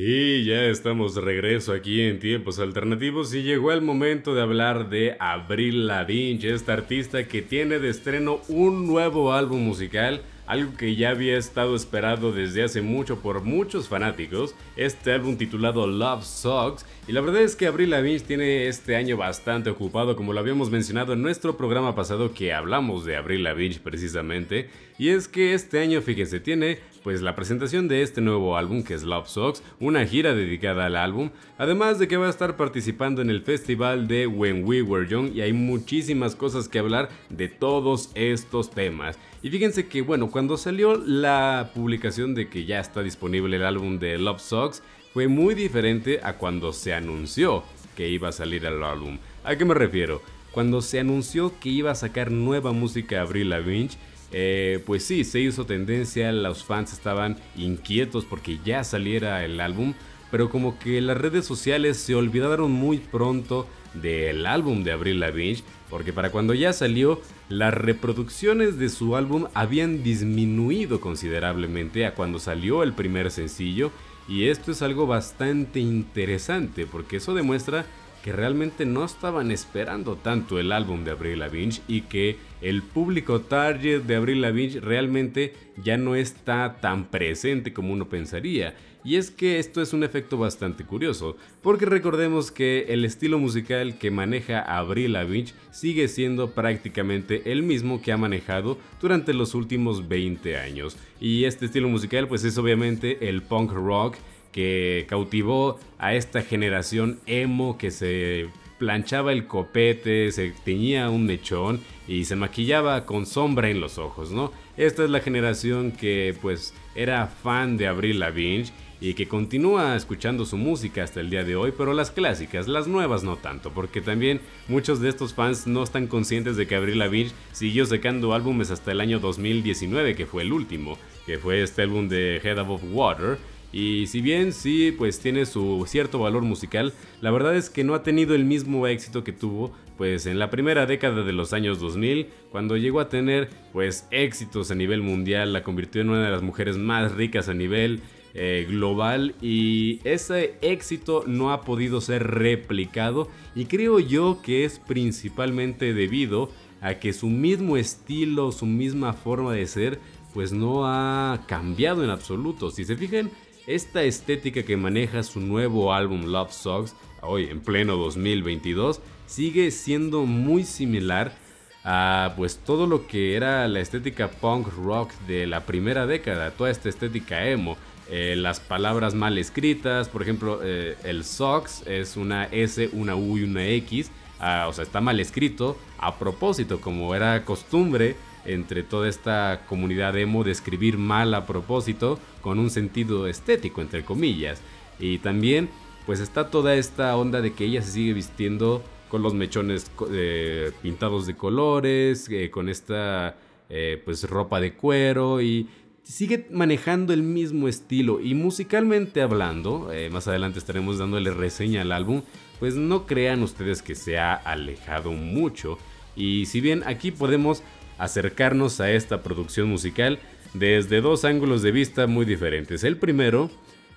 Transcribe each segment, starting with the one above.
Y ya estamos de regreso aquí en Tiempos Alternativos y llegó el momento de hablar de Abril Lavigne, esta artista que tiene de estreno un nuevo álbum musical algo que ya había estado esperado desde hace mucho por muchos fanáticos, este álbum titulado Love Sucks, y la verdad es que Avril Lavigne tiene este año bastante ocupado, como lo habíamos mencionado en nuestro programa pasado que hablamos de Avril Lavigne precisamente, y es que este año, fíjense, tiene pues la presentación de este nuevo álbum que es Love Sucks, una gira dedicada al álbum, además de que va a estar participando en el festival de When We Were Young y hay muchísimas cosas que hablar de todos estos temas. Y fíjense que, bueno, cuando salió la publicación de que ya está disponible el álbum de Love Sucks, fue muy diferente a cuando se anunció que iba a salir el álbum. ¿A qué me refiero? Cuando se anunció que iba a sacar nueva música Avril Lavigne, eh, pues sí, se hizo tendencia, los fans estaban inquietos porque ya saliera el álbum, pero como que las redes sociales se olvidaron muy pronto del álbum de Avril Lavigne, porque para cuando ya salió, las reproducciones de su álbum habían disminuido considerablemente a cuando salió el primer sencillo, y esto es algo bastante interesante, porque eso demuestra que realmente no estaban esperando tanto el álbum de Avril Lavigne y que el público target de Avril Lavigne realmente ya no está tan presente como uno pensaría. Y es que esto es un efecto bastante curioso, porque recordemos que el estilo musical que maneja Avril Lavigne sigue siendo prácticamente el mismo que ha manejado durante los últimos 20 años. Y este estilo musical pues es obviamente el punk rock que cautivó a esta generación emo que se planchaba el copete, se teñía un mechón y se maquillaba con sombra en los ojos, ¿no? Esta es la generación que pues era fan de Avril Lavigne y que continúa escuchando su música hasta el día de hoy, pero las clásicas, las nuevas no tanto, porque también muchos de estos fans no están conscientes de que Avril Lavigne siguió sacando álbumes hasta el año 2019, que fue el último, que fue este álbum de Head Above Water, y si bien sí, pues tiene su cierto valor musical, la verdad es que no ha tenido el mismo éxito que tuvo pues en la primera década de los años 2000, cuando llegó a tener pues éxitos a nivel mundial, la convirtió en una de las mujeres más ricas a nivel eh, global y ese éxito no ha podido ser replicado y creo yo que es principalmente debido a que su mismo estilo, su misma forma de ser pues no ha cambiado en absoluto. Si se fijan, esta estética que maneja su nuevo álbum Love Songs, hoy en pleno 2022, sigue siendo muy similar a pues todo lo que era la estética punk rock de la primera década, toda esta estética emo. Eh, las palabras mal escritas, por ejemplo, eh, el Sox es una S, una U y una X, ah, o sea, está mal escrito a propósito, como era costumbre entre toda esta comunidad emo de escribir mal a propósito con un sentido estético, entre comillas. Y también pues está toda esta onda de que ella se sigue vistiendo con los mechones eh, pintados de colores, con esta pues ropa de cuero y sigue manejando el mismo estilo y musicalmente hablando, más adelante estaremos dándole reseña al álbum, pues no crean ustedes que se ha alejado mucho y si bien aquí podemos acercarnos a esta producción musical desde dos ángulos de vista muy diferentes. El primero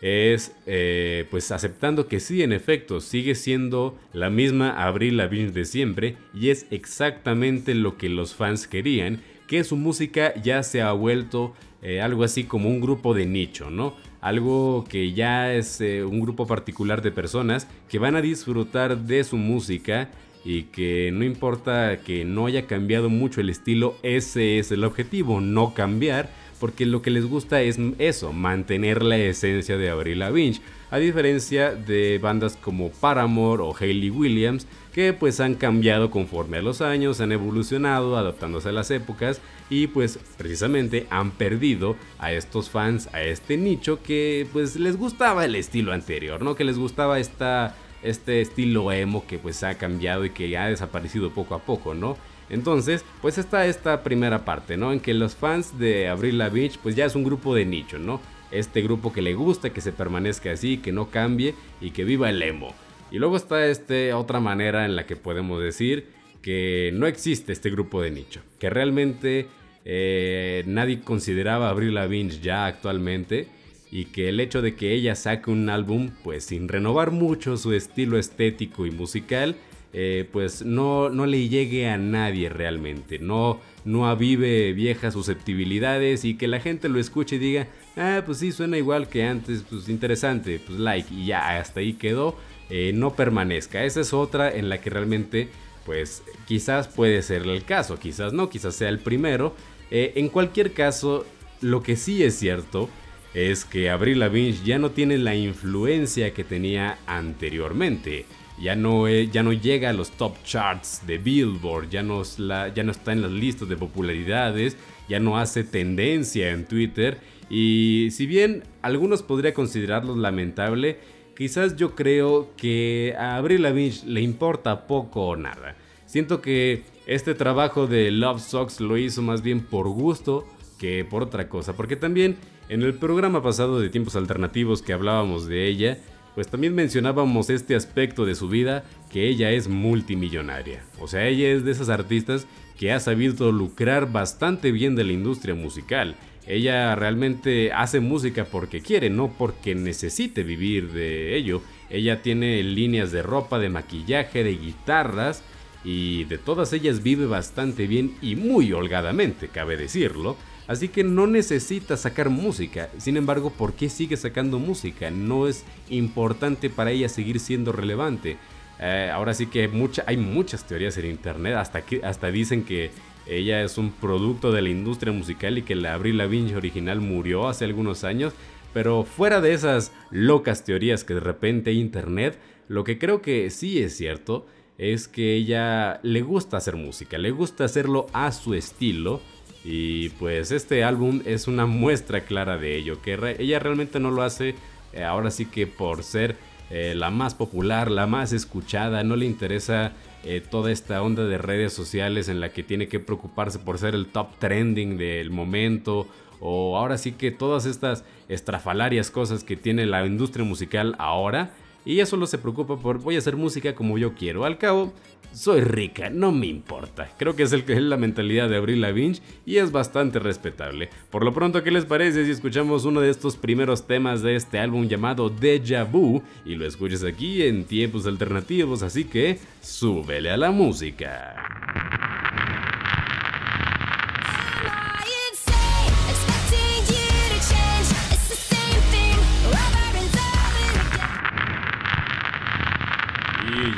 es eh, pues aceptando que sí, en efecto, sigue siendo la misma Avril Lavigne de siempre y es exactamente lo que los fans querían, que su música ya se ha vuelto eh, algo así como un grupo de nicho, ¿no? Algo que ya es eh, un grupo particular de personas que van a disfrutar de su música y que no importa que no haya cambiado mucho el estilo, ese es el objetivo, no cambiar, porque lo que les gusta es eso, mantener la esencia de Avril Lavigne, a diferencia de bandas como Paramore o Hayley Williams, que pues han cambiado conforme a los años, han evolucionado, adaptándose a las épocas y pues precisamente han perdido a estos fans, a este nicho que pues les gustaba el estilo anterior, ¿no? Que les gustaba esta este estilo emo que pues ha cambiado y que ha desaparecido poco a poco, ¿no? Entonces, pues está esta primera parte, ¿no? En que los fans de Avril Lavigne pues ya es un grupo de nicho, ¿no? Este grupo que le gusta que se permanezca así, que no cambie y que viva el emo. Y luego está este otra manera en la que podemos decir que no existe este grupo de nicho, que realmente eh, nadie consideraba a Avril Lavigne ya actualmente y que el hecho de que ella saque un álbum pues sin renovar mucho su estilo estético y musical eh, pues no, no le llegue a nadie realmente, no, no avive viejas susceptibilidades y que la gente lo escuche y diga, ah, pues sí, suena igual que antes, pues interesante, pues like y ya, hasta ahí quedó, eh, no permanezca. Esa es otra en la que realmente, pues quizás puede ser el caso, quizás no, quizás sea el primero. Eh, en cualquier caso, lo que sí es cierto es que Avril Lavigne ya no tiene la influencia que tenía anteriormente ya no, ya no llega a los top charts de Billboard, ya no, está en las listas de popularidades, ya no hace tendencia en Twitter y si bien algunos podría considerarlo lamentable, quizás yo creo que a Avril Lavigne le importa poco o nada. Siento que este trabajo de Love Socks lo hizo más bien por gusto que por otra cosa, porque también en el programa pasado de Tiempos Alternativos que hablábamos de ella, pues también mencionábamos este aspecto de su vida, que ella es multimillonaria. O sea, ella es de esas artistas que ha sabido lucrar bastante bien de la industria musical. Ella realmente hace música porque quiere, no porque necesite vivir de ello. Ella tiene líneas de ropa, de maquillaje, de guitarras y de todas ellas vive bastante bien y muy holgadamente, cabe decirlo. Así que no necesita sacar música. Sin embargo, ¿por qué sigue sacando música? No es importante para ella seguir siendo relevante. Eh, ahora sí que hay muchas teorías en internet. Hasta, dicen que ella es un producto de la industria musical y que la Avril Lavigne original murió hace algunos años. Pero fuera de esas locas teorías que de repente internet, lo que creo que sí es cierto es que ella le gusta hacer música, le gusta hacerlo a su estilo y pues este álbum es una muestra clara de ello, que ella realmente no lo hace eh, ahora sí que por ser eh, la más popular, la más escuchada, no le interesa eh, toda esta onda de redes sociales en la que tiene que preocuparse por ser el top trending del momento o ahora sí que todas estas estrafalarias cosas que tiene la industria musical ahora y ella solo se preocupa por voy a hacer música como yo quiero. Al cabo, soy rica, no me importa. Creo que es, el, es la mentalidad de Avril Lavigne y es bastante respetable. Por lo pronto, ¿qué les parece si escuchamos uno de estos primeros temas de este álbum llamado Deja Vu y lo escuchas aquí en tiempos alternativos? Así que súbele a la música.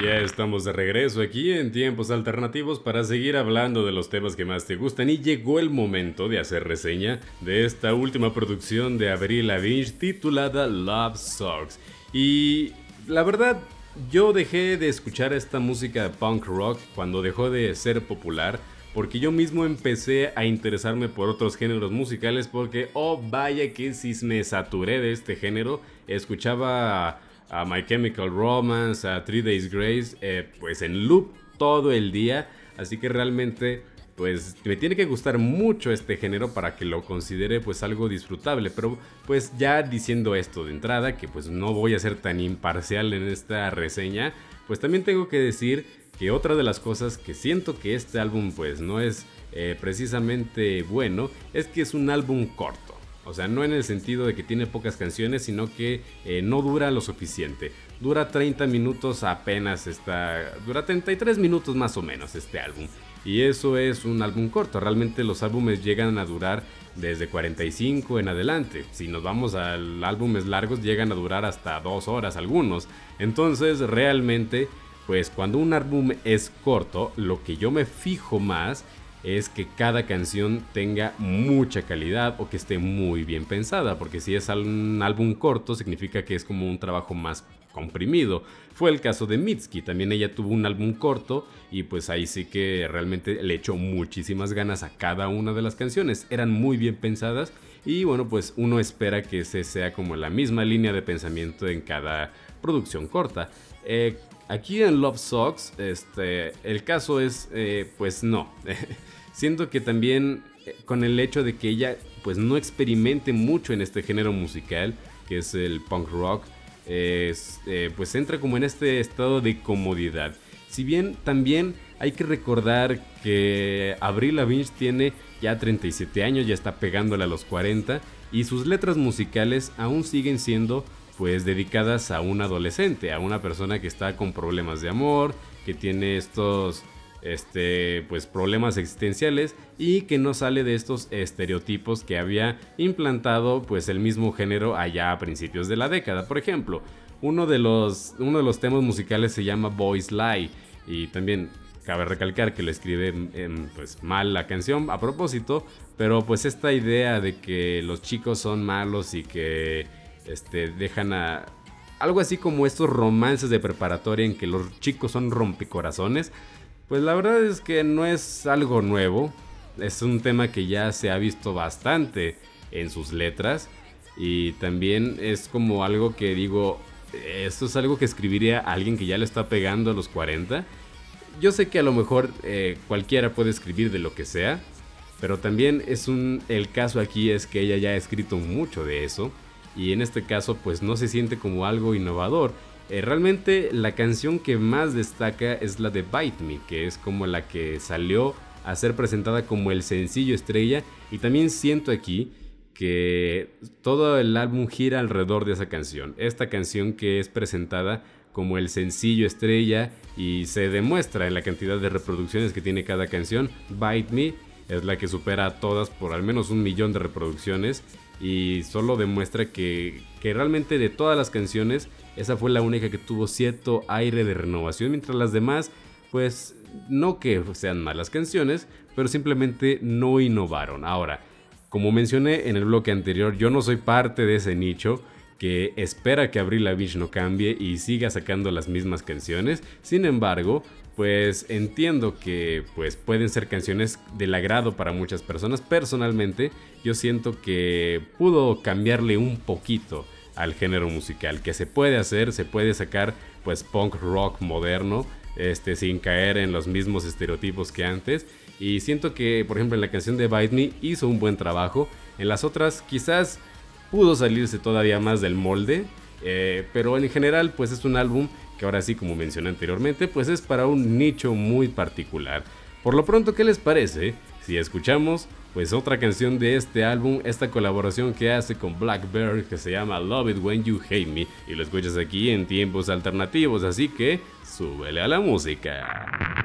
Ya estamos de regreso aquí en tiempos alternativos para seguir hablando de los temas que más te gustan y llegó el momento de hacer reseña de esta última producción de Avril Lavigne titulada Love Songs. Y la verdad, yo dejé de escuchar esta música de punk rock cuando dejó de ser popular porque yo mismo empecé a interesarme por otros géneros musicales porque, oh vaya que si me saturé de este género, escuchaba a My Chemical Romance, a Three Days Grace, eh, pues en loop todo el día. Así que realmente, pues me tiene que gustar mucho este género para que lo considere pues algo disfrutable. Pero pues ya diciendo esto de entrada, que pues no voy a ser tan imparcial en esta reseña, pues también tengo que decir que otra de las cosas que siento que este álbum pues no es eh, precisamente bueno, es que es un álbum corto. O sea, no en el sentido de que tiene pocas canciones, sino que eh, no dura lo suficiente. Dura 30 minutos apenas está... Dura 33 minutos más o menos este álbum. Y eso es un álbum corto. Realmente los álbumes llegan a durar desde 45 en adelante. Si nos vamos a álbumes largos, llegan a durar hasta 2 horas algunos. Entonces, realmente, pues cuando un álbum es corto, lo que yo me fijo más es que cada canción tenga mucha calidad o que esté muy bien pensada, porque si es un álbum corto significa que es como un trabajo más comprimido. Fue el caso de Mitski, también ella tuvo un álbum corto y pues ahí sí que realmente le echó muchísimas ganas a cada una de las canciones, eran muy bien pensadas y bueno pues uno espera que ese sea como la misma línea de pensamiento en cada producción corta. Eh, aquí en Love Socks, este, el caso es, eh, pues no. Siento que también eh, con el hecho de que ella pues no experimente mucho en este género musical, que es el punk rock, eh, pues entra como en este estado de comodidad. Si bien también hay que recordar que Avril Lavigne tiene ya 37 años, ya está pegándole a los 40 y sus letras musicales aún siguen siendo pues dedicadas a un adolescente, a una persona que está con problemas de amor, que tiene estos este, pues problemas existenciales y que no sale de estos estereotipos que había implantado pues el mismo género allá a principios de la década. Por ejemplo, uno de los, uno de los temas musicales se llama Boys Lie y también cabe recalcar que lo escribe pues, mal la canción a propósito, pero pues esta idea de que los chicos son malos y que este, dejan a... Algo así como estos romances de preparatoria en que los chicos son rompecorazones, pues la verdad es que no es algo nuevo, es un tema que ya se ha visto bastante en sus letras y también es como algo que digo, esto es algo que escribiría alguien que ya le está pegando a los 40. Yo sé que a lo mejor eh, cualquiera puede escribir de lo que sea, pero también es un el caso aquí es que ella ya ha escrito mucho de eso y en este caso pues no se siente como algo innovador. Eh, realmente la canción que más destaca es la de Bite Me, que es como la que salió a ser presentada como el sencillo estrella y también siento aquí que todo el álbum gira alrededor de esa canción. Esta canción que es presentada como el sencillo estrella y se demuestra en la cantidad de reproducciones que tiene cada canción. Bite Me es la que supera a todas por al menos un millón de reproducciones y solo demuestra que, realmente de todas las canciones esa fue la única que tuvo cierto aire de renovación mientras las demás pues no que sean malas canciones pero simplemente no innovaron ahora como mencioné en el bloque anterior yo no soy parte de ese nicho que espera que Avril Lavigne no cambie y siga sacando las mismas canciones. Sin embargo, pues entiendo que pues pueden ser canciones del agrado para muchas personas. Personalmente, yo siento que pudo cambiarle un poquito al género musical, que se puede hacer, se puede sacar pues punk rock moderno, este sin caer en los mismos estereotipos que antes y siento que por ejemplo en la canción de Bite Me hizo un buen trabajo, en las otras quizás pudo salirse todavía más del molde, eh, pero en general pues es un álbum que ahora sí, como mencioné anteriormente, pues es para un nicho muy particular. Por lo pronto, ¿qué les parece si escuchamos pues otra canción de este álbum, esta colaboración que hace con Blackbird que se llama Love It When You Hate Me y lo escuchas aquí en tiempos alternativos, así que súbele a la música.